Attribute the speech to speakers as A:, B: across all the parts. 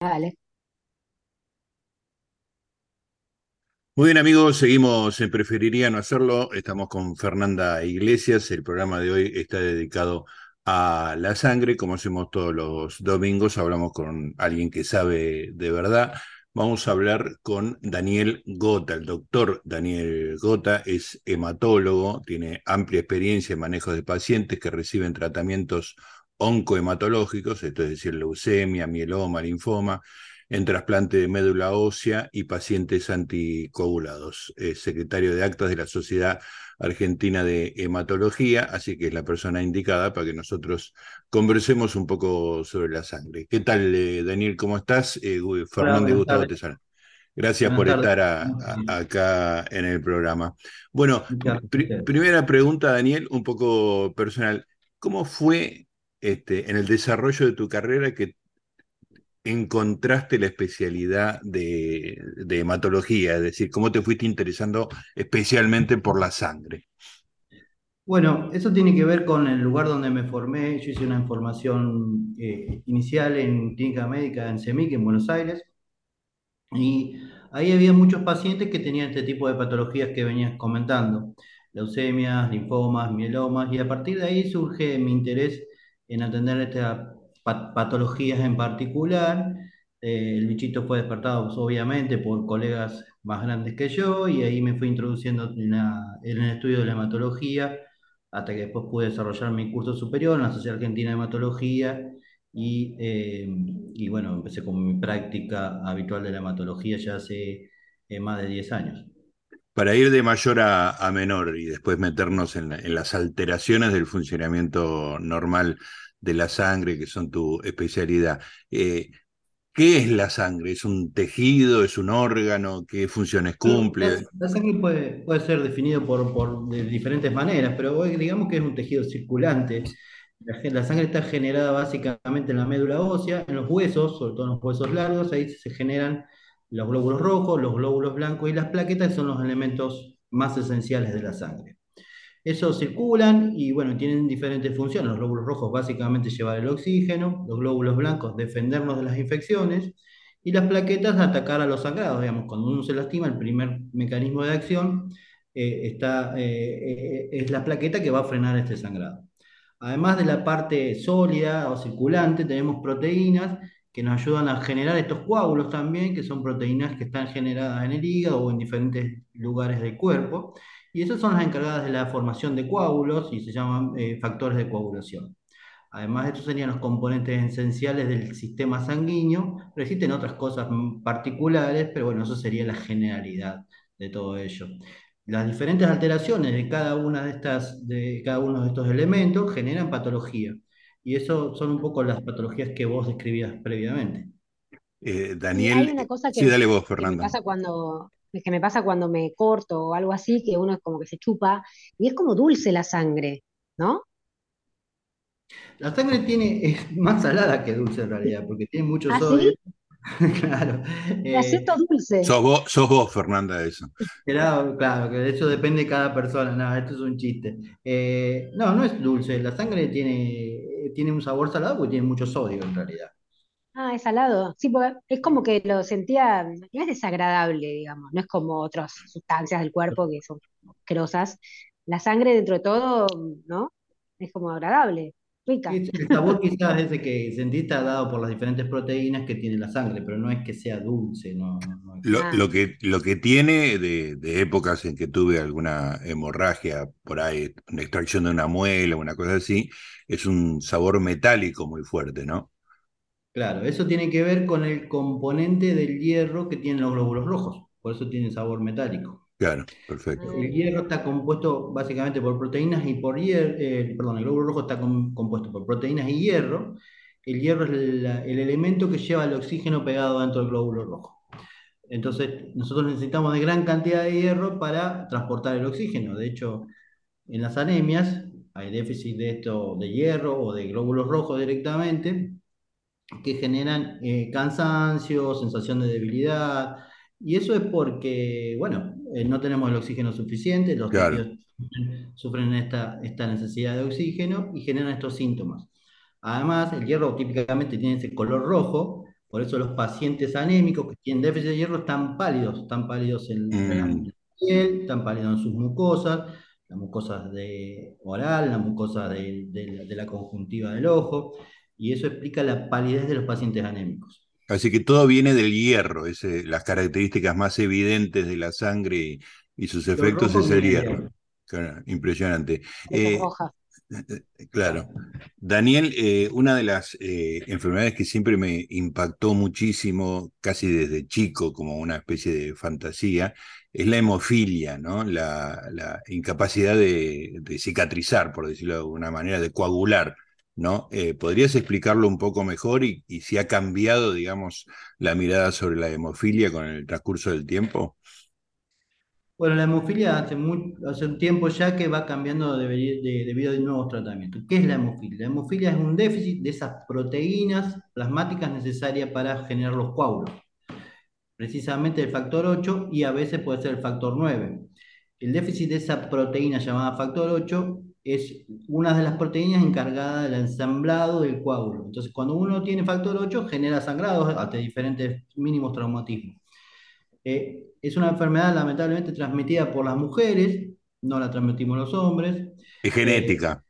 A: Dale.
B: Muy bien amigos, seguimos en Preferiría no hacerlo. Estamos con Fernanda Iglesias. El programa de hoy está dedicado a la sangre. Como hacemos todos los domingos, hablamos con alguien que sabe de verdad. Vamos a hablar con Daniel Gota. El doctor Daniel Gota es hematólogo, tiene amplia experiencia en manejo de pacientes que reciben tratamientos oncohematológicos, esto es decir, leucemia, mieloma, linfoma en trasplante de médula ósea y pacientes anticoagulados. Es secretario de actas de la Sociedad Argentina de Hematología, así que es la persona indicada para que nosotros conversemos un poco sobre la sangre. ¿Qué tal, eh, Daniel? ¿Cómo estás? Eh, Fernando Gustavo Tesal. Gracias por estar acá en el programa. Bueno, primera pregunta, Daniel, un poco personal. ¿Cómo fue este, en el desarrollo de tu carrera que encontraste la especialidad de, hematología? Es decir, ¿cómo te fuiste interesando especialmente por la sangre?
C: Bueno, eso tiene que ver con el lugar donde me formé. Yo hice una formación eh, inicial en clínica médica en CEMIC, en Buenos Aires, y ahí había muchos pacientes que tenían este tipo de patologías que venías comentando, leucemias, linfomas, mielomas, y a partir de ahí surge mi interés en atender esta patologías en particular. Eh, el bichito fue despertado, obviamente, por colegas más grandes que yo, y ahí me fui introduciendo en, el estudio de la hematología, hasta que después pude desarrollar mi curso superior en la Sociedad Argentina de Hematología, y, eh, bueno, empecé con mi práctica habitual de la hematología ya hace eh, más de 10 años.
B: Para ir de mayor a, menor y después meternos en, en las alteraciones del funcionamiento normal de la sangre, que son tu especialidad. Eh, ¿Qué es la sangre? ¿Es un tejido? ¿Es un órgano? ¿Qué funciones cumple?
C: La, sangre puede, puede, ser definido por, por, de diferentes maneras, pero digamos que es un tejido circulante. La, sangre está generada básicamente en la médula ósea, en los huesos, sobre todo en los huesos largos, ahí se generan los glóbulos rojos, los glóbulos blancos y las plaquetas, que son los elementos más esenciales de la sangre. Esos circulan y bueno, tienen diferentes funciones. Los glóbulos rojos básicamente llevar el oxígeno, los glóbulos blancos defendernos de las infecciones y las plaquetas atacar a los sangrados. Digamos, cuando uno se lastima, el primer mecanismo de acción eh, está, eh, eh, es la plaqueta que va a frenar este sangrado. Además de la parte sólida o circulante, tenemos proteínas que nos ayudan a generar estos coágulos también, que son proteínas que están generadas en el hígado o en diferentes lugares del cuerpo y esas son las encargadas de la formación de coágulos y se llaman eh, factores de coagulación. Además, estos serían los componentes esenciales del sistema sanguíneo, pero existen otras cosas particulares, pero bueno, eso sería la generalidad de todo ello. Las diferentes alteraciones de cada una de estas, de cada uno de estos elementos generan patología. Y eso son un poco las patologías que vos describías previamente.
B: Eh, Daniel, hay una cosa que, sí, dale vos, Fernando.
A: pasa cuando, que me pasa cuando me corto o algo así, que uno es como que se chupa, y es como dulce la sangre, ¿no?
C: La sangre tiene, es más salada que dulce en realidad, porque tiene mucho
A: ¿Ah,
C: sodio.
A: ¿sí? claro. Eh, dulce.
B: Sos vos, sos vos, Fernanda, eso.
C: Claro, claro, que de eso depende de cada persona. No, esto es un chiste. Eh, no, no es dulce. La sangre tiene, tiene un sabor salado porque tiene mucho sodio en realidad.
A: Ah, es salado. Sí, porque es como que lo sentía, no es desagradable, digamos, no es como otras sustancias del cuerpo que son asquerosas. La sangre, dentro de todo, ¿no? Es como agradable, rica.
C: El sabor quizás es ese que sentiste dado por las diferentes proteínas que tiene la sangre, pero no es que sea dulce, no.
B: Ah. Lo, que, lo que tiene de, de, épocas en que tuve alguna hemorragia por ahí, una extracción de una muela, una cosa así, es un sabor metálico muy fuerte, ¿no?
C: Claro, eso tiene que ver con el componente del hierro que tienen los glóbulos rojos, por eso tiene sabor metálico.
B: Claro, perfecto.
C: El hierro está compuesto básicamente por proteínas y por hierro, eh, perdón, el glóbulo rojo está compuesto por proteínas y hierro. El hierro es el, elemento que lleva el oxígeno pegado dentro del glóbulo rojo. Entonces, nosotros necesitamos de gran cantidad de hierro para transportar el oxígeno. De hecho, en las anemias hay déficit de esto de hierro o de glóbulos rojos directamente que generan eh, cansancio, sensación de debilidad, y eso es porque, bueno, eh, no tenemos el oxígeno suficiente, los claro. sufren esta, esta necesidad de oxígeno y generan estos síntomas. Además, el hierro típicamente tiene ese color rojo, Por eso los pacientes anémicos que tienen déficit de hierro están pálidos, están pálidos en, la
B: Mm.
C: piel, están pálidos en sus mucosas, las mucosas de oral, la mucosa de, de la- de la conjuntiva del ojo, y eso explica la palidez de los pacientes anémicos.
B: Así que todo viene del hierro, ese, las características más evidentes de la sangre y, y sus efectos es el hierro. impresionante. Eh. Claro. Daniel, eh, una de las eh, enfermedades que siempre me impactó muchísimo, casi desde chico, como una especie de fantasía, es la hemofilia, ¿no? La, incapacidad de, de cicatrizar, por decirlo de alguna manera, de coagular, ¿no? Eh, ¿podrías explicarlo un poco mejor y, y si ha cambiado, digamos, la mirada sobre la hemofilia con el transcurso del tiempo?
C: Bueno, la hemofilia hace, muy- hace un tiempo ya que va cambiando de- de- debido a nuevos tratamientos. ¿Qué es la hemofilia? La hemofilia es un déficit de esas proteínas plasmáticas necesarias para generar los coágulos, precisamente el factor 8 y a veces puede ser el factor 9. El déficit de esa proteína llamada factor 8 es una de las proteínas encargadas del ensamblado del coágulo. Entonces, cuando uno tiene factor 8, genera sangrados hasta diferentes mínimos traumatismos. Eh, es una enfermedad lamentablemente transmitida por las mujeres, no la transmitimos los hombres.
B: Es genética.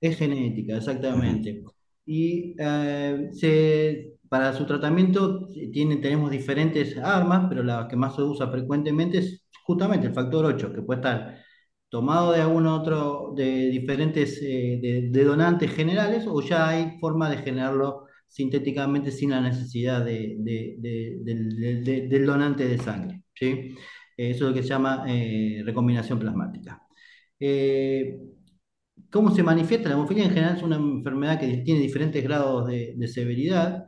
C: Es genética, exactamente. Y eh, se- para su tratamiento tiene, tenemos diferentes armas, pero la que más se usa frecuentemente es justamente el factor 8, que puede estar tomado de algún otro, de diferentes eh, de, de donantes generales, o ya hay forma de generarlo sintéticamente sin la necesidad de- de- de- del, donante de sangre. ¿sí? Eso es lo que se llama eh, recombinación plasmática. Eh, ¿Cómo se manifiesta? La hemofilia en general es una enfermedad que tiene diferentes grados de, severidad.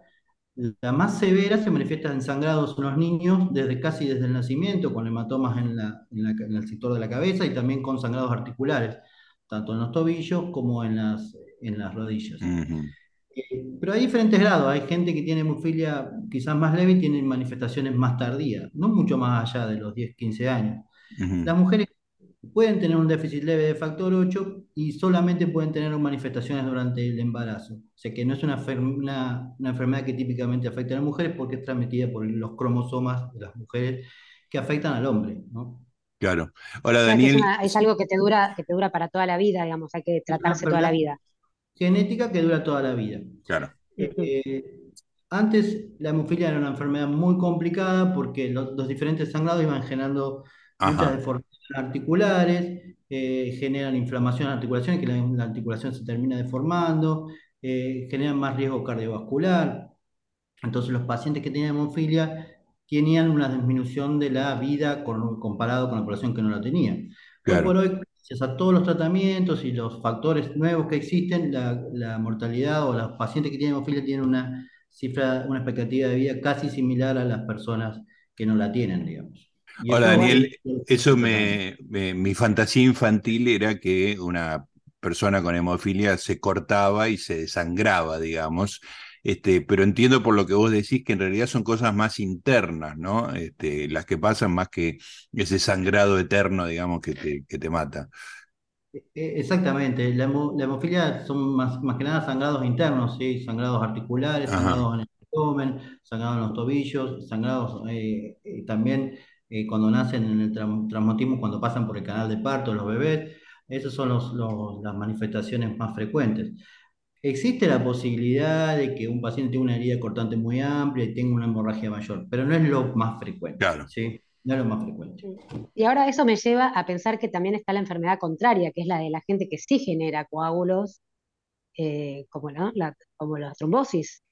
C: La más severa se manifiesta en sangrados en los niños desde casi desde el nacimiento, con hematomas en, el sector de la cabeza y también con sangrados articulares, tanto en los tobillos como en las, en las rodillas. Eh, pero hay diferentes grados. Hay gente que tiene hemofilia quizás más leve y tiene manifestaciones más tardías, no mucho más allá de los 10, 15 años. Las mujeres pueden tener un déficit leve de factor 8 y solamente pueden tener manifestaciones durante el embarazo. O sea que no es una, una- una enfermedad que típicamente afecta a las mujeres porque es transmitida por los cromosomas de las mujeres que afectan al hombre, ¿no?
B: Claro. Ahora,
A: O sea, es,
B: Daniel,
A: una- es algo que te dura, que te dura para toda la vida, digamos, hay que
C: Es
A: tratarse toda la vida.
C: Genética que dura toda la vida.
B: claro.
C: Eh, antes la hemofilia era una enfermedad muy complicada porque los, los diferentes sangrados iban generando muchas deformaciones articulares, eh, generan inflamación en articulaciones, que la, la articulación se termina deformando, eh, generan más riesgo cardiovascular. Entonces los pacientes que tenían hemofilia tenían una disminución de la vida con- comparado con la población que no la tenía. Hoy
B: Claro.
C: por hoy, gracias a todos los tratamientos y los factores nuevos que existen, la, la mortalidad o los pacientes que tienen hemofilia tienen una cifra, una expectativa de vida casi similar a las personas que no la tienen, digamos. Y
B: Hola, Daniel.
C: es-
B: Eso me, me- mi fantasía infantil era que una persona con hemofilia se cortaba y se desangraba, digamos. Este, pero entiendo por lo que vos decís que en realidad son cosas más internas, ¿no? Este, las que pasan más que ese sangrado eterno, digamos, que te, que te mata.
C: Eh, Exactamente, la, hemo- la hemofilia son más, más que nada sangrados internos, ¿sí? Sangrados articulares,
B: Ajá.
C: sangrados en el abdomen, sangrados en los tobillos, sangrados eh, eh, también eh, cuando nacen en el traumatismo, cuando pasan por el canal de parto, los bebés, esas son los, los- las manifestaciones más frecuentes. Existe la posibilidad de que un paciente tenga una herida cortante muy amplia y tenga una hemorragia mayor, pero no es lo más frecuente,
B: Claro.
C: ¿sí? No es lo más frecuente.
A: Y ahora eso me lleva a pensar que también está la enfermedad contraria, que es la de la gente que sí genera coágulos, eh, como, ¿no? la, como la trombosis.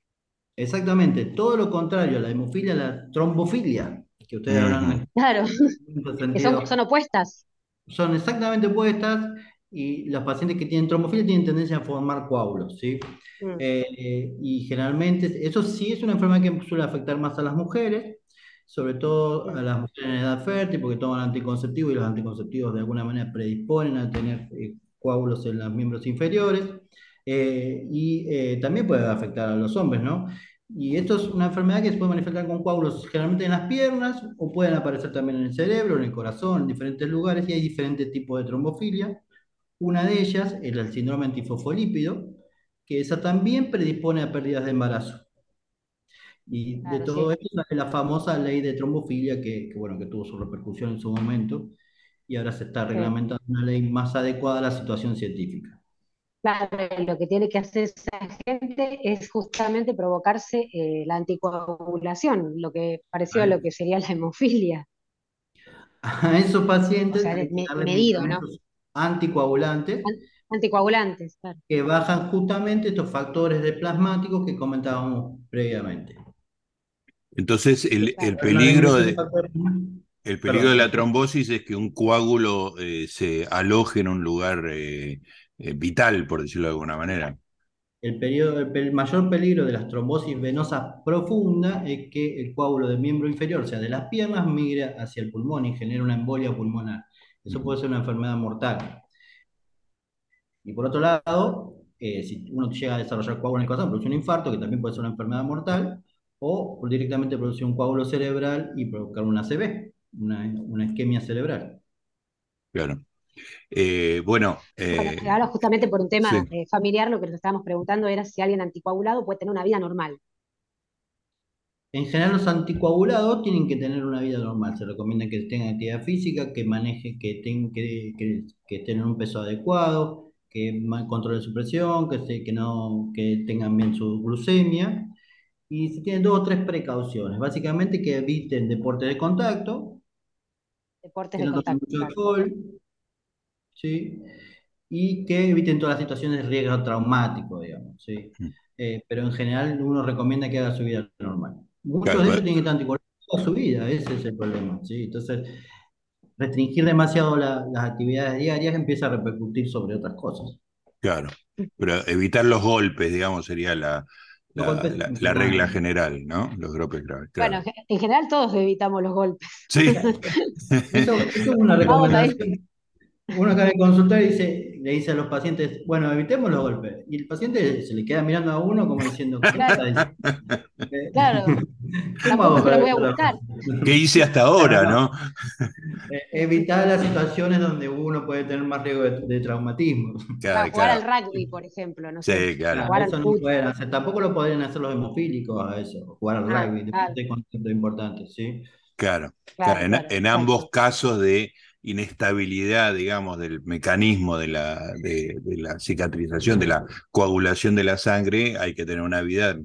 C: Exactamente, todo lo contrario a la hemofilia, la trombofilia, que ustedes habrán
A: Claro, que son, son opuestas.
C: son exactamente opuestas y los pacientes que tienen trombofilia tienen tendencia a formar coágulos, ¿sí?
A: Mm.
C: Eh, y generalmente, eso sí es una enfermedad que suele afectar más a las mujeres, sobre todo a las mujeres en edad fértil, porque toman anticonceptivos y los anticonceptivos de alguna manera predisponen a tener eh, coágulos en los miembros inferiores. Eh, y eh, también puede afectar a los hombres, ¿no? Y esto es una enfermedad que se puede manifestar con coágulos generalmente en las piernas o pueden aparecer también en el cerebro, en el corazón, en diferentes lugares y hay diferentes tipos de trombofilia. Una de ellas es el síndrome antifosfolípido, que esa también predispone a pérdidas de embarazo. Y de todo
A: sí.
C: esto sale la famosa ley de trombofilia que, que, bueno, que tuvo su repercusión en su momento y ahora se está
A: sí.
C: reglamentando una ley más adecuada a la situación científica.
A: Claro, lo que tiene que hacer esa gente es justamente provocarse eh, la anticoagulación, lo que pareció a lo que sería la hemofilia.
C: A esos
A: O
C: pacientes
A: sea,
C: hay que
A: me- medido, ¿no?
C: Anticoagulantes
A: An- anticoagulantes, claro.
C: que bajan justamente estos factores de plasmáticos que comentábamos previamente.
B: Entonces, el, peligro
C: de
B: de,
C: factores-
B: el peligro de la trombosis es que un coágulo eh, se aloje en un lugar eh, eh, vital, por decirlo de alguna manera.
C: El, periodo- el pe- el mayor peligro de las trombosis venosas profundas es que el coágulo del miembro inferior, o sea, de las piernas, migre hacia el pulmón y genera una embolia pulmonar. Eso puede ser una enfermedad mortal. Y por otro lado, eh, si uno llega a desarrollar coágulo en el corazón, produce un infarto, que también puede ser una enfermedad mortal, o directamente produce un coágulo cerebral y provocar una ACV, una, una isquemia cerebral.
B: Claro. Eh, bueno,
A: Bueno,
B: eh,
A: ahora justamente por un tema
B: sí.
A: eh, familiar, lo que nos estábamos preguntando era si alguien anticoagulado puede tener una vida normal.
C: En general, los anticoagulados tienen que tener una vida normal. Se recomienda que tengan actividad física, que manejen, que, ten- que, que, que estén en un peso adecuado, que controlen su presión, que, se- que, no, que tengan bien su glucemia. Y se tienen dos o tres precauciones. Básicamente que eviten deportes de contacto,
A: Deportes
C: que
A: de
C: no tomen
A: contacto,
C: mucho alcohol, ¿sí? Y que eviten todas las situaciones de riesgo traumático, digamos, ¿sí?
B: Mm.
C: Eh, pero en general uno recomienda que haga su vida normal. Muchos
B: Claro,
C: de ellos tienen que estar anticoagulados toda su vida, ese es el problema, ¿sí? Entonces, restringir demasiado la- las actividades diarias empieza a repercutir sobre otras cosas.
B: claro. Pero evitar los golpes, digamos, sería la, la,
C: golpes
B: la- la
C: inflamantes.
B: regla general, ¿no? Los golpes graves,
A: Bueno,
B: claro.
A: en general todos evitamos los golpes.
B: Sí.
C: Eso, eso es una recomendación. Uno acá en el consultorio dice, le dice a los pacientes, bueno, evitemos los golpes. Y el paciente se le queda mirando a uno como diciendo, ¿qué
A: Claro.
C: está
A: voy a buscar.
B: ¿Qué hice hasta ahora,
C: Claro,
B: no?
C: Eh, Evitar las situaciones donde uno puede tener más riesgo de, de traumatismo.
B: Claro,
A: jugar al rugby, por ejemplo, no
B: Sí,
A: sé,
B: claro.
C: Claro,
A: jugar al
C: eso no pueden hacer. Tampoco lo podrían hacer los hemofílicos a eso, jugar al
A: Ah,
C: rugby,
A: claro,
C: deporte de contacto importante, ¿sí?
B: Claro, claro,
A: claro,
B: en,
A: claro,
B: en ambos casos de inestabilidad, digamos, del mecanismo de la, de, de la cicatrización, de la coagulación de la sangre, hay que tener una vida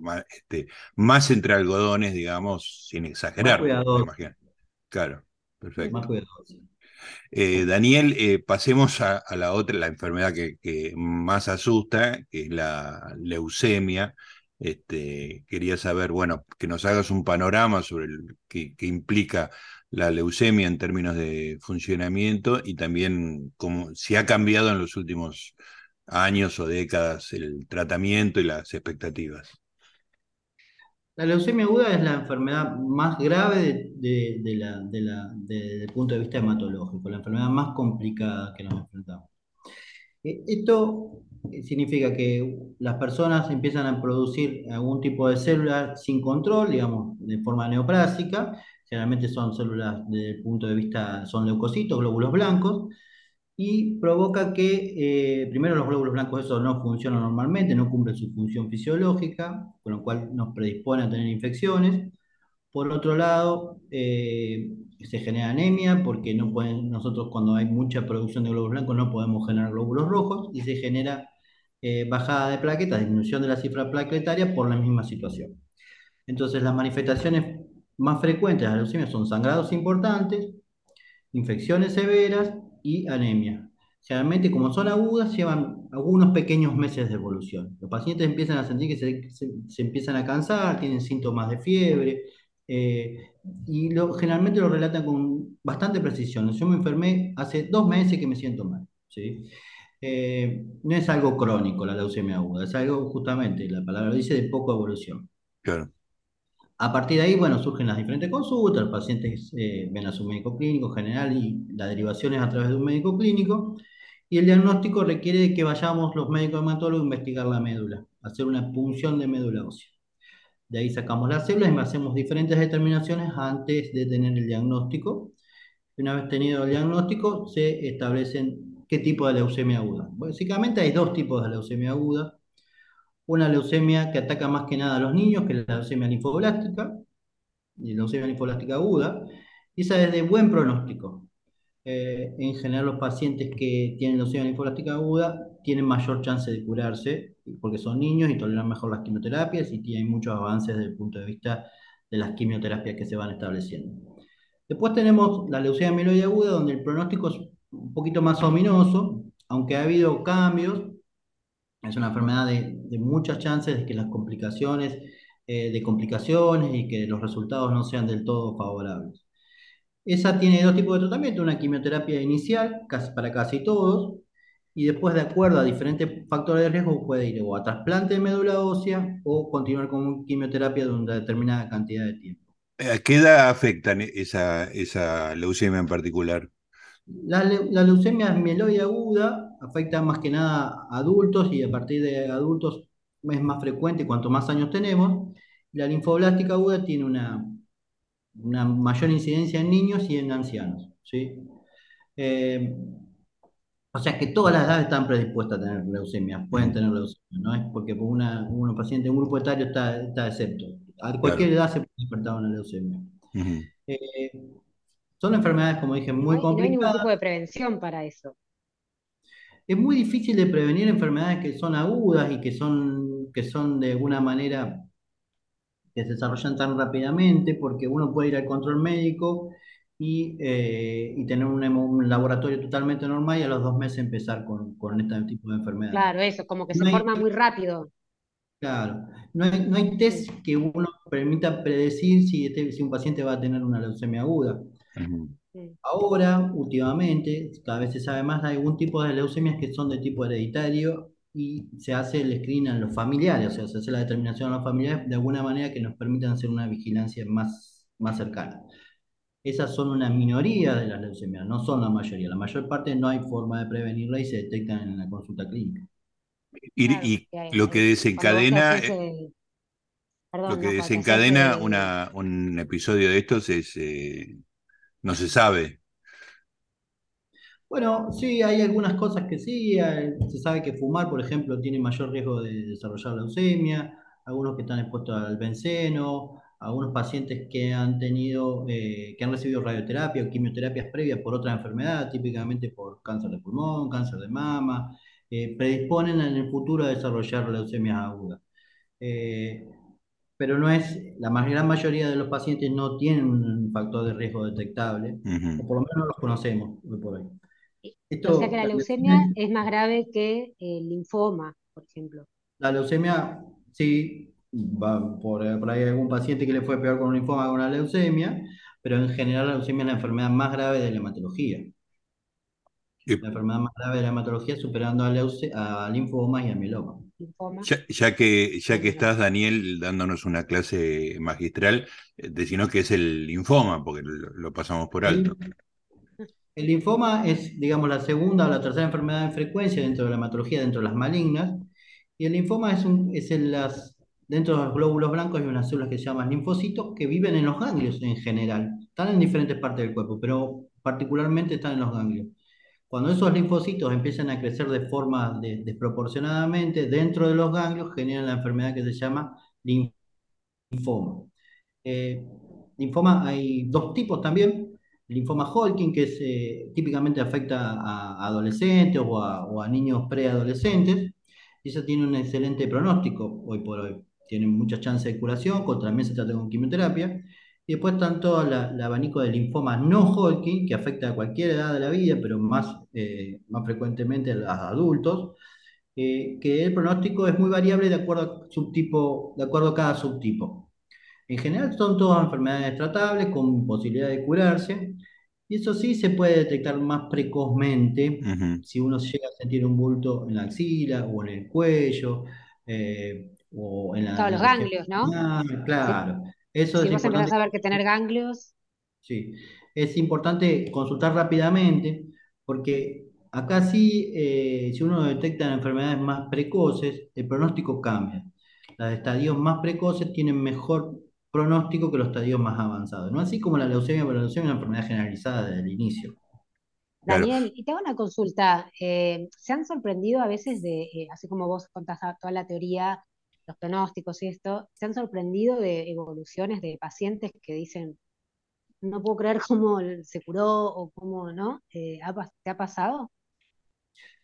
B: más, este, más entre algodones, digamos, sin
C: Más
B: exagerar. Claro,
C: más
B: perfecto.
C: cuidadoso.
B: Eh, Daniel, eh, pasemos a, a la otra, la enfermedad que, que más asusta, que es la leucemia. Este, quería saber, bueno, que nos hagas un panorama sobre el qué, qué implica la leucemia en términos de funcionamiento y también cómo, si ha cambiado en los últimos años o décadas el tratamiento y las expectativas.
C: La leucemia aguda es la enfermedad más grave de, la, de desde el punto de vista hematológico, la enfermedad más complicada que nos enfrentamos. Eh, Esto eh, significa que las personas empiezan a producir algún tipo de células sin control, digamos, de forma neoplásica. Generalmente son células desde el punto de vista, son leucocitos, glóbulos blancos, y provoca que, eh, primero, los glóbulos blancos esos no funcionan normalmente, no cumplen su función fisiológica, con lo cual nos predispone a tener infecciones. Por otro lado, eh, se genera anemia porque no pueden, nosotros cuando hay mucha producción de glóbulos blancos no podemos generar glóbulos rojos y se genera eh, bajada de plaquetas, disminución de la cifra plaquetaria por la misma situación. Entonces, las manifestaciones más frecuentes de la leucemia son sangrados importantes, infecciones severas y anemia. Generalmente, como son agudas, llevan algunos pequeños meses de evolución. Los pacientes empiezan a sentir que se, se- empiezan a cansar, tienen síntomas de fiebre, eh, y lo, generalmente lo relatan con bastante precisión. Yo me enfermé hace dos meses que me siento mal, ¿sí? Eh, no es algo crónico la leucemia aguda, es algo justamente, la palabra dice, de poca evolución.
B: Claro,
C: A partir de ahí, bueno, surgen las diferentes consultas, los pacientes eh, ven a su médico clínico general y las derivaciones a través de un médico clínico, y el diagnóstico requiere que vayamos los médicos hematólogos a investigar la médula, hacer una punción de médula ósea. De ahí sacamos las células y hacemos diferentes determinaciones antes de tener el diagnóstico. Una vez tenido el diagnóstico, se establecen qué tipo de leucemia aguda. Básicamente hay dos tipos de leucemia aguda. Una leucemia que ataca más que nada a los niños, que es la leucemia linfoblástica, y leucemia linfoblástica aguda, y esa es de buen pronóstico. Eh, en general los pacientes que tienen leucemia linfoblástica aguda tienen mayor chance de curarse porque son niños y toleran mejor las quimioterapias y tienen muchos avances desde el punto de vista de las quimioterapias que se van estableciendo. Después tenemos la leucemia mieloide aguda, donde el pronóstico es un poquito más ominoso, aunque ha habido cambios. Es una enfermedad de, muchas chances de que las complicaciones, eh, de complicaciones y que los resultados no sean del todo favorables. Esa tiene dos tipos de tratamiento, una quimioterapia inicial casi, para casi todos, y después de acuerdo a diferentes factores de riesgo puede ir o a trasplante de médula ósea o continuar con quimioterapia de una determinada cantidad de tiempo.
B: ¿A qué edad afectan esa, esa leucemia en particular?
C: La, la, leucemia mieloide aguda afecta más que nada a adultos y a partir de adultos es más frecuente cuanto más años tenemos. La linfoblástica aguda tiene una, una mayor incidencia en niños y en ancianos. ¿sí? Eh, o sea que todas las edades están predispuestas a tener leucemia, pueden tener leucemia, no es porque una, un paciente, un grupo etario está, está excepto. A cualquier edad se puede despertar una leucemia. Eh, son enfermedades, como dije, muy complicadas. No hay
A: ningún tipo de prevención para eso.
C: Es muy difícil de prevenir enfermedades que son agudas y que son, que son de alguna manera que se desarrollan tan rápidamente, porque uno puede ir al control médico y, eh, y tener un, laboratorio totalmente normal y a los dos meses empezar con, con este tipo de enfermedad.
A: Claro, eso, como que se forma muy rápido.
C: Claro, no hay, no hay test que uno permita predecir si, este, si un paciente va a tener una leucemia aguda. Ahora, últimamente, cada vez se sabe más, hay algún tipo de leucemias que son de tipo hereditario y se hace el screen en los familiares, o sea, se hace la determinación a los familiares de alguna manera que nos permitan hacer una vigilancia más, más cercana. Esas son una minoría de las leucemias, no son la mayoría. La mayor parte no hay forma de prevenirla y se detectan en la consulta clínica.
B: Y, lo que desencadena, lo que desencadena una, un episodio de estos es, eh, no se sabe.
C: Bueno, sí, hay algunas cosas que sí. se sabe que fumar, por ejemplo, tiene mayor riesgo de desarrollar leucemia. Algunos que están expuestos al benceno, algunos pacientes que han tenido, eh, que han recibido radioterapia o quimioterapias previas por otra enfermedad, típicamente por cáncer de pulmón, cáncer de mama, eh, predisponen en el futuro a desarrollar leucemias agudas. Eh, pero no es, la gran mayoría de los pacientes no tienen un factor de riesgo detectable, o por lo menos no los conocemos por hoy.
A: o sea que la leucemia es más grave que el linfoma, por ejemplo.
C: La leucemia, sí, va por, por, ahí algún paciente que le fue peor con un linfoma con una leucemia, pero en general la leucemia es la enfermedad más grave de la hematología. La enfermedad más grave de la hematología superando a, leuce, a linfomas y a
B: Ya, que, ya que estás, Daniel, dándonos una clase magistral, eh, decinos que es el linfoma, porque lo, pasamos por alto.
C: El linfoma es, digamos, la segunda o la tercera enfermedad en frecuencia dentro de la hematología, dentro de las malignas, y el linfoma es, un, es en las Dentro de los glóbulos blancos hay unas células que se llaman linfocitos que viven en los ganglios en general. Están en diferentes partes del cuerpo, pero particularmente están en los ganglios. Cuando esos linfocitos empiezan a crecer de forma desproporcionadamente dentro de los ganglios, generan la enfermedad que se llama linfoma. Eh, linfoma hay dos tipos también. linfoma Hodgkin, que eh, típicamente afecta a adolescentes o a, niños preadolescentes. Y eso tiene un excelente pronóstico hoy por hoy tienen muchas chances de curación, contra también se trata con quimioterapia. Y después tanto el abanico de linfoma no Hodgkin, que afecta a cualquier edad de la vida, pero más, eh, más frecuentemente a los adultos, eh, que el pronóstico es muy variable de acuerdo, a subtipo, de acuerdo a cada subtipo. En general son todas enfermedades tratables con posibilidad de curarse, y eso sí se puede detectar más precozmente si uno llega a sentir un bulto en la axila o en el cuello, eh, o en
A: Todos los ganglios, ¿no?
C: claro.
A: Eso si vos empezás a ver que tener ganglios.
C: Sí, es importante consultar rápidamente porque acá sí, eh, si uno detecta enfermedades más precoces, el pronóstico cambia. Las estadios más precoces tienen mejor pronóstico que los estadios más avanzados. No así como la leucemia, pero la leucemia es una enfermedad generalizada desde el inicio.
A: Daniel, y te hago una consulta. Eh, ¿Se han sorprendido a veces de, eh, así como vos contás toda la teoría los pronósticos y esto, se han sorprendido de evoluciones de pacientes que dicen, no puedo creer cómo se curó o cómo, ¿no? Eh, ¿Te ha pasado?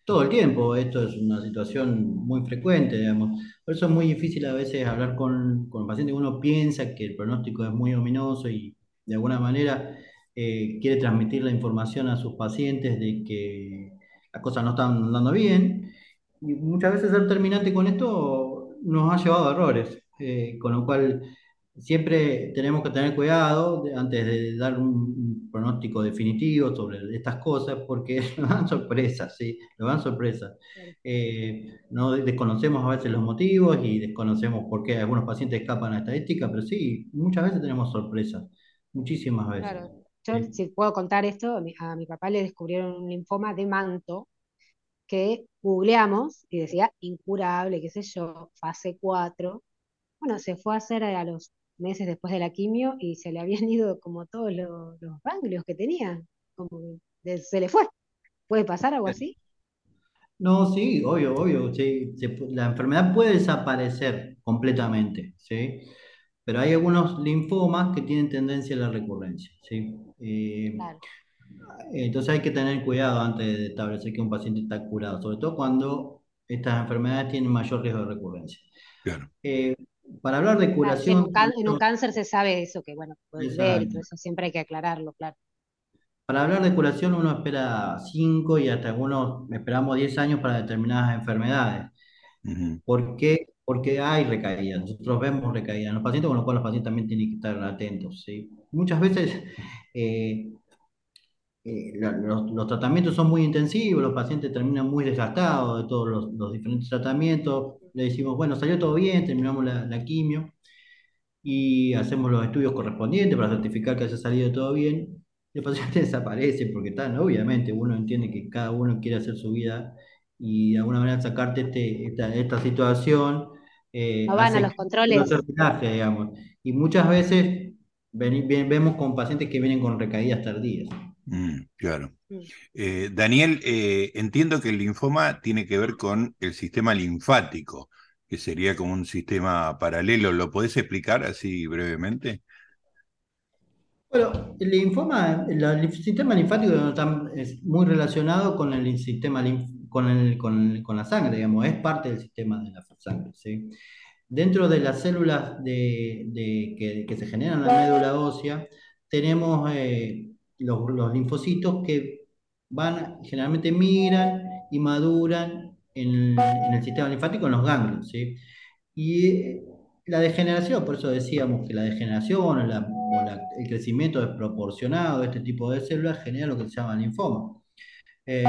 C: Todo el tiempo, esto es una situación muy frecuente, digamos. Por eso es muy difícil a veces hablar con, con el paciente. Uno piensa que el pronóstico es muy ominoso y de alguna manera eh, quiere transmitir la información a sus pacientes de que las cosas no están andando bien. Y muchas veces ser terminante con esto nos ha llevado a errores, eh, con lo cual siempre tenemos que tener cuidado antes de dar un, pronóstico definitivo sobre estas cosas, porque nos dan sorpresas, ¿sí? Nos dan sorpresas. Eh, no desconocemos a veces los motivos y desconocemos por qué algunos pacientes escapan a estadística, pero sí, muchas veces tenemos sorpresas, muchísimas veces.
A: Claro. Yo, si puedo contar esto, a mi, papá le descubrieron un linfoma de manto que googleamos y decía incurable, qué sé yo, fase 4. Bueno, se fue a hacer a los meses después de la quimio y se le habían ido como todos los, ganglios que tenía, como se le fue. ¿Puede pasar algo así?
C: No, sí, obvio, obvio, sí, la enfermedad puede desaparecer completamente, ¿sí? Pero hay algunos linfomas que tienen tendencia a la recurrencia, ¿sí? Eh, entonces hay que tener cuidado antes de establecer que un paciente está curado, sobre todo cuando estas enfermedades tienen mayor riesgo de recurrencia.
B: Claro.
C: Eh, para hablar de curación.
A: en, un cáncer se sabe eso, que bueno, puede ver y todo eso siempre hay que aclararlo, claro.
C: Para hablar de curación uno espera 5 y hasta algunos esperamos 10 años para determinadas enfermedades. ¿Por qué? Porque hay recaídas, nosotros vemos recaídas en los pacientes, con lo cual los pacientes también tienen que estar atentos. ¿sí? Muchas veces eh, eh, los, tratamientos son muy intensivos, los pacientes terminan muy desgastados de todos los, diferentes tratamientos. Le decimos, bueno, salió todo bien, terminamos la, quimio y hacemos los estudios correspondientes para certificar que haya salido todo bien. El paciente desaparece porque están, obviamente, uno entiende que cada uno quiere hacer su vida y de alguna manera sacarte este, esta, situación.
A: Eh, no van a los controles.
C: digamos. Y muchas veces vemos con pacientes que vienen con recaídas tardías.
B: Mm, claro. Mm. Eh, Daniel, eh, entiendo que el linfoma tiene que ver con el sistema linfático, que sería como un sistema paralelo. ¿Lo podés explicar así brevemente?
C: Bueno, el linfoma, el, sistema linfático es muy relacionado con el sistema con, con, la sangre, digamos, es parte del sistema de la sangre. Dentro de las células de, que, se generan en la médula ósea, tenemos eh, los, linfocitos que van, generalmente migran y maduran en, el sistema linfático, en los ganglios. Y eh, la degeneración, por eso decíamos que la degeneración o, el crecimiento desproporcionado de este tipo de células genera lo que se llama linfoma. Eh,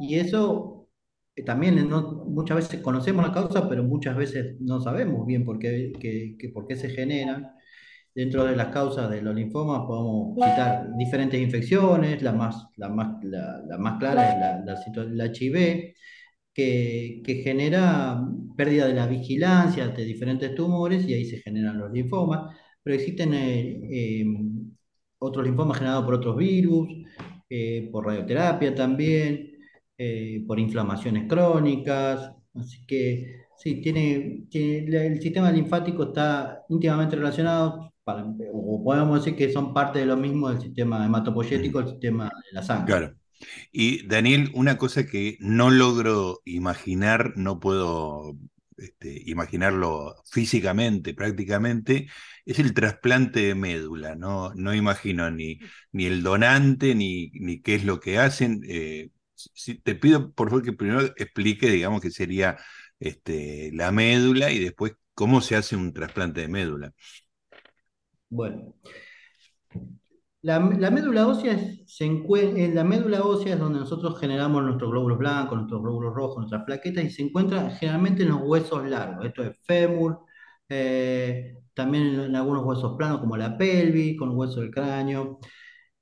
C: y eso eh, también muchas veces conocemos la causa, pero muchas veces no sabemos bien por qué, por qué se generan. Dentro de las causas de los linfomas podemos citar diferentes infecciones, la más, la más, la, más clara es la, la, HIV, que, que, genera pérdida de la vigilancia de diferentes tumores y ahí se generan los linfomas, pero existen eh, em, otros linfomas generados por otros virus, eh, por radioterapia también, eh, por inflamaciones crónicas, así que sí, tiene, tiene, el sistema linfático está íntimamente relacionado, o podemos decir que son parte de lo mismo del sistema hematopoyético, el sistema de la sangre.
B: Claro. Y Daniel, una cosa que no logro imaginar, no puedo este, imaginarlo físicamente, prácticamente, es el trasplante de médula. No, no imagino ni, ni el donante, ni, ni qué es lo que hacen. Eh, te pido, por favor, que primero explique, digamos, qué sería este, la médula y después cómo se hace un trasplante de médula.
C: Bueno, la, médula ósea se en la médula ósea es donde nosotros generamos nuestros glóbulos blancos, nuestros glóbulos rojos, nuestras plaquetas y se encuentra generalmente en los huesos largos. Esto es fémur, eh, también en, algunos huesos planos como la pelvis, con hueso del cráneo.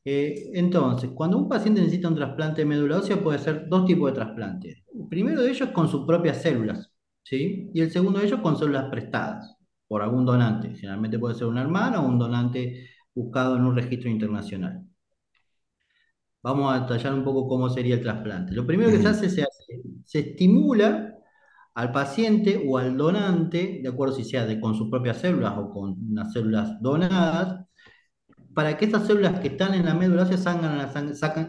C: Eh, entonces, cuando un paciente necesita un trasplante de médula ósea puede ser dos tipos de trasplantes. El primero de ellos con sus propias células, ¿sí? Y el segundo de ellos con células prestadas por algún donante. Generalmente puede ser un hermano o un donante buscado en un registro internacional. Vamos a detallar un poco cómo sería el trasplante. Lo primero que se hace, se, se estimula al paciente o al donante, de acuerdo si sea de, con sus propias células o con unas células donadas, para que estas células que están en la médula ósea salgan, la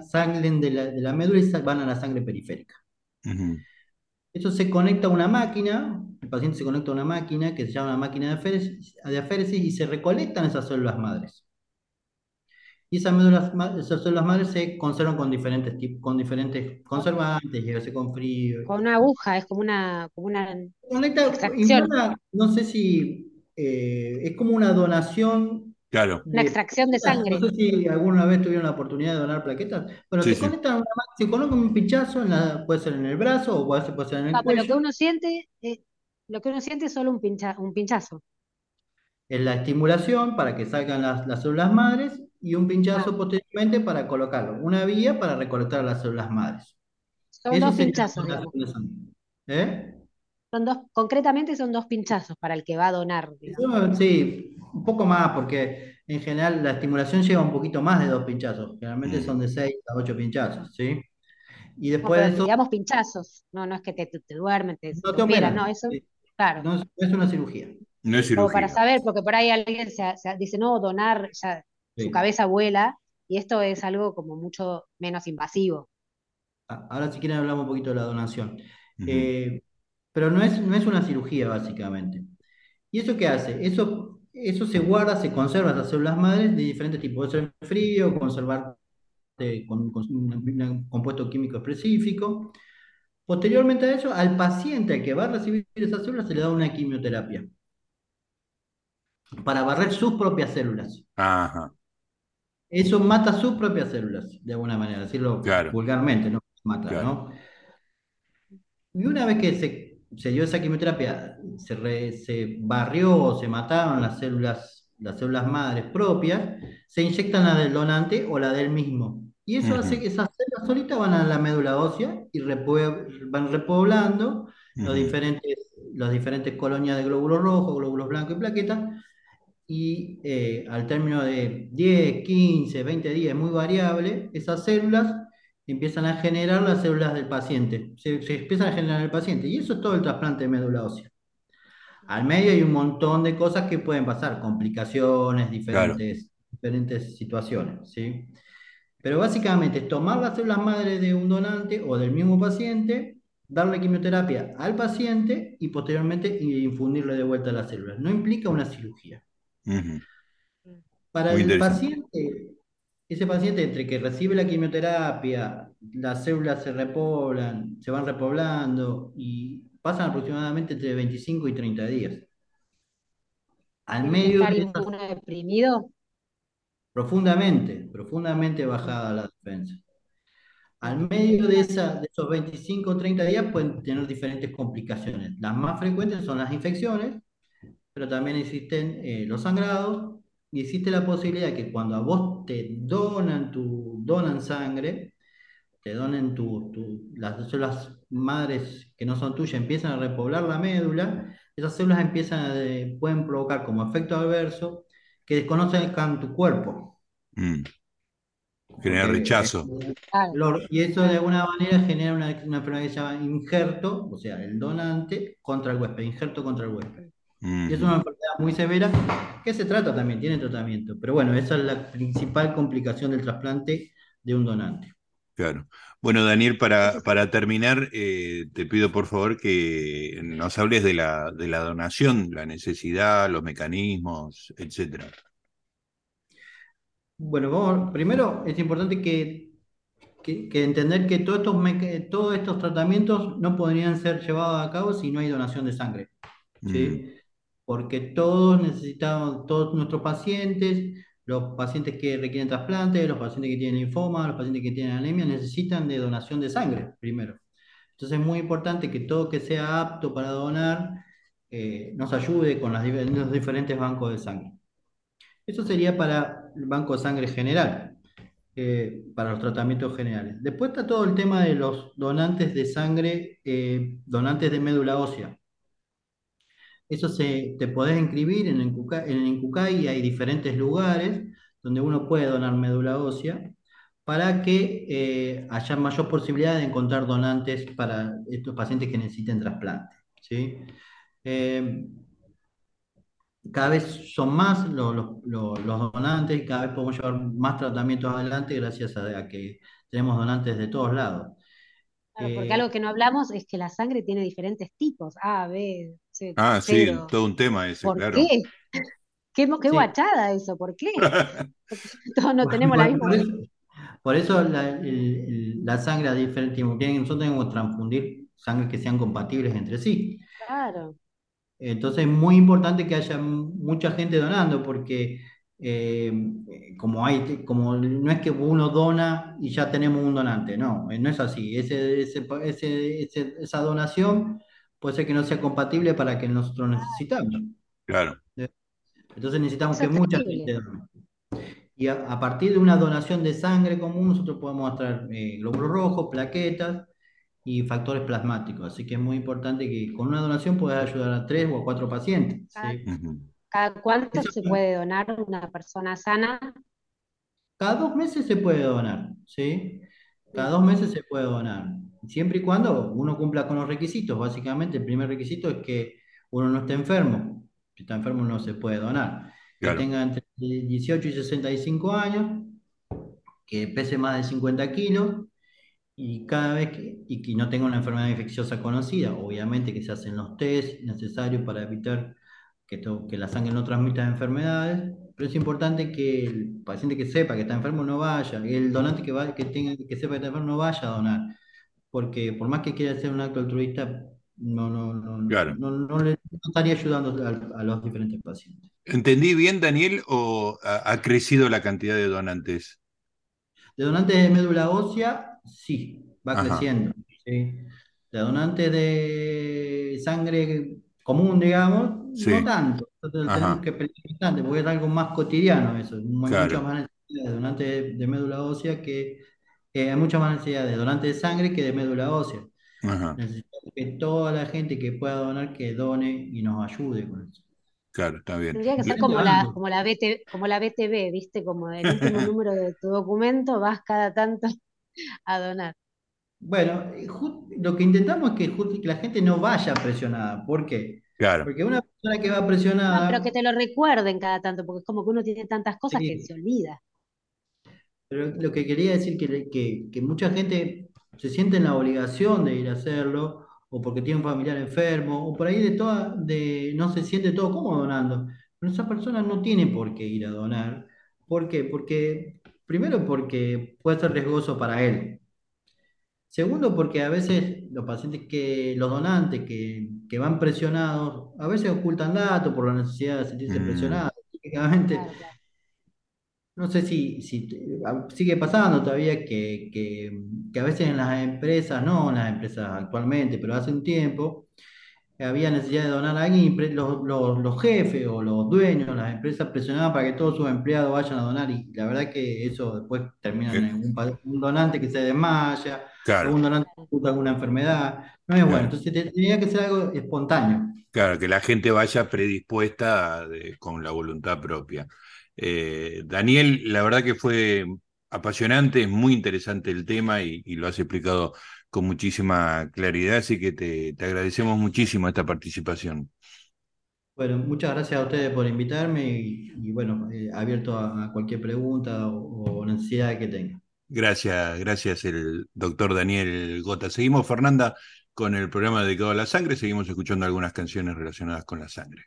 C: sangren de la, de la, médula y van a la sangre periférica. Eso se conecta a una máquina, el paciente se conecta a una máquina que se llama una máquina de aféresis, de aféresis y se recolectan esas células madres. Y esas, esas células madres se conservan con diferentes tipos, con diferentes conservantes, llegarse con frío.
A: Con una aguja, es como una, como una
C: extracción. no sé si eh, es como una donación.
B: Claro.
A: una extracción de sangre.
C: No sé si alguna vez tuvieron la oportunidad de donar plaquetas. Bueno, se, Conectan una, se coloca un pinchazo, en la, puede ser en el brazo o puede ser, puede ser en el cuello.
A: Lo que uno siente, eh, lo que uno siente es solo un, pincha, un pinchazo.
C: Es la estimulación para que salgan las, las células madres y un pinchazo ah. posteriormente para colocarlo. Una vía para recolectar las células madres.
A: Son dos pinchazos.
C: ¿Eh?
A: Son dos, concretamente son dos pinchazos para el que va a donar.
C: Sí, un poco más, porque en general la estimulación lleva un poquito más de dos pinchazos. Generalmente mm. son de seis a ocho pinchazos, ¿sí?
A: Y después de eso. Digamos pinchazos, no, no es que te, te, duermes, te, no te, no, eso, claro.
C: No es una cirugía.
B: No es cirugía.
A: Como para saber, porque por ahí alguien se, dice, no, donar, ya su cabeza vuela, y esto es algo como mucho menos invasivo.
C: Ah, ahora si quieren hablamos un poquito de la donación. Eh, pero no es, no es una cirugía básicamente. ¿Y eso qué hace? Eso, eso se guarda, se conserva las células madres de diferentes tipos. Puede ser frío, conservar con, un, compuesto químico específico. Posteriormente a eso, al paciente que va a recibir esas células se le da una quimioterapia para barrer sus propias células.
B: Ajá.
C: Eso mata sus propias células, de alguna manera, decirlo vulgarmente, ¿no? Mata, ¿no? Y una vez que se, se dio esa quimioterapia, se, se barrió o se mataron las células, las células madres propias, se inyectan la del donante o la del mismo. Y eso hace que esas células solitas van a la médula ósea y van repoblando los diferentes, las diferentes colonias de glóbulos rojos, glóbulos blancos y plaquetas, y eh, al término de 10, 15, 20 días, muy variable, esas células empiezan a generar las células del paciente, se, empiezan a generar el paciente, y eso es todo el trasplante de médula ósea. Al medio hay un montón de cosas que pueden pasar, complicaciones, diferentes, diferentes situaciones, ¿sí? Pero básicamente es tomar las células madre de un donante o del mismo paciente, darle quimioterapia al paciente y posteriormente infundirle de vuelta las células. No implica una cirugía. Para el paciente, ese paciente entre que recibe la quimioterapia, las células se repoblan, se van repoblando y pasan aproximadamente entre 25 y 30 días.
A: Al medio de deprimido?
C: Profundamente, profundamente bajada la defensa. Al medio de, esa, de esos 25 o 30 días pueden tener diferentes complicaciones. Las más frecuentes son las infecciones, pero también existen eh, los sangrados y existe la posibilidad que cuando a vos te donan, tu, donan sangre, te donen tu, las células madres que no son tuyas, empiezan a repoblar la médula, esas células empiezan a, pueden provocar como efecto adverso que desconocen tu cuerpo.
B: Mm. Genera rechazo.
C: y eso de alguna manera genera una, una enfermedad que se llama injerto, o sea, el donante contra el huésped, injerto contra el huésped. Y es una enfermedad muy severa que se trata también, tiene tratamiento. Pero bueno, esa es la principal complicación del trasplante de un donante.
B: Claro. Bueno, Daniel, para, para terminar, eh, te pido por favor que nos hables de la, de la donación, la necesidad, los mecanismos, etcétera.
C: Bueno, primero es importante que, que, entender que todos estos, todos estos tratamientos no podrían ser llevados a cabo si no hay donación de sangre. ¿sí? Mm porque todos necesitamos, todos nuestros pacientes, los pacientes que requieren trasplante, los pacientes que tienen linfoma, los pacientes que tienen anemia, necesitan de donación de sangre primero. Entonces es muy importante que todo que sea apto para donar eh, nos ayude con los diferentes bancos de sangre. Eso sería para el banco de sangre general, eh, para los tratamientos generales. Después está todo el tema de los donantes de sangre, eh, donantes de médula ósea. Eso se, te podés inscribir en el, en hay diferentes lugares donde uno puede donar médula ósea para que eh, haya mayor posibilidad de encontrar donantes para estos pacientes que necesiten trasplante. ¿sí? Eh, cada vez son más los, los, los donantes y cada vez podemos llevar más tratamientos adelante gracias a, que tenemos donantes de todos lados.
A: porque eh, algo que no hablamos es que la sangre tiene diferentes tipos, A, B, C.
B: Ah, sí, todo un tema ese,
A: ¿Por
B: claro.
A: Qué? Qué, guachada eso, ¿por qué? todos no tenemos la misma.
C: Por eso, la, la, sangre a diferentes nosotros tenemos que transfundir sangre que sean compatibles entre sí.
A: Claro.
C: Entonces es muy importante que haya mucha gente donando porque eh, como hay, como no es que uno dona y ya tenemos un donante, no, no es así. Ese, ese, esa donación puede ser que no sea compatible para que nosotros necesitamos.
B: Claro.
C: Entonces necesitamos que mucha gente done. Y a, partir de una donación de sangre común, nosotros podemos mostrar eh, glóbulos rojos, plaquetas y factores plasmáticos. Así que es muy importante que con una donación puedas ayudar a tres o a cuatro pacientes.
A: ¿Cada, cuánto se puede donar una persona sana?
C: Cada dos meses se puede donar, ¿sí? Cada dos meses se puede donar. Siempre y cuando uno cumpla con los requisitos. Básicamente, el primer requisito es que uno no esté enfermo. Si está enfermo no se puede donar. Que tenga entre 18 y 65 años, que pese más de 50 kilos y cada vez que, y que no tenga una enfermedad infecciosa conocida, obviamente que se hacen los test necesarios para evitar que, que la sangre no transmita enfermedades, pero es importante que el paciente que sepa que está enfermo no vaya, el donante que, va, que, tenga, que sepa que está enfermo no vaya a donar, porque por más que quiera hacer un acto altruista, no, no, no, no, le estaría ayudando a, los diferentes pacientes.
B: ¿Entendí bien, Daniel, o ha crecido la cantidad de donantes?
C: De donantes de médula ósea sí, va creciendo. ¿sí? De donantes de sangre común, digamos, no tanto. Entonces tenemos que pelear bastante, porque es algo más cotidiano eso. Hay muchas más necesidades de donantes de, médula ósea que eh, hay muchas más necesidades de donantes de sangre que de médula ósea. Necesitamos que toda la gente que pueda donar, que done y nos ayude con eso.
B: Claro, está bien.
A: Tendría que ser como la, como la, como la BTV, ¿viste? Como el último número de tu documento, vas cada tanto a donar.
C: Bueno, lo que intentamos es que, la gente no vaya presionada. ¿Por qué?
B: Claro.
C: Porque una persona que va presionada.
A: pero que te lo recuerden cada tanto, porque es como que uno tiene tantas cosas que se olvida.
C: Pero lo que quería decir que, que, que mucha gente se siente en la obligación de ir a hacerlo, o porque tiene un familiar enfermo, o por ahí de toda, de no se siente todo cómodo donando. Pero esa persona no tiene por qué ir a donar. ¿Por qué? Porque Primero porque puede ser riesgoso para él. Segundo porque a veces los pacientes que, los donantes que, van presionados, a veces ocultan datos por la necesidad de sentirse mm. presionados. Típicamente, no sé si, si sigue pasando todavía que, que, a veces en las empresas, no en las empresas actualmente, pero hace un tiempo, había necesidad de donar a alguien y los, los, jefes o los dueños, las empresas presionaban para que todos sus empleados vayan a donar y la verdad que eso después termina en un, donante que se desmaya, un donante que alguna enfermedad. No es bueno, entonces tenía que ser algo espontáneo.
B: Claro, que la gente vaya predispuesta con la voluntad propia. Eh, Daniel, la verdad que fue apasionante, es muy interesante el tema y, y lo has explicado con muchísima claridad, así que te, agradecemos muchísimo esta participación.
C: Bueno, muchas gracias a ustedes por invitarme y, bueno, eh, abierto a, cualquier pregunta o, necesidad que tengan.
B: Gracias, gracias el doctor Daniel Gota. Seguimos, Fernanda, con el programa dedicado a la sangre, seguimos escuchando algunas canciones relacionadas con la sangre.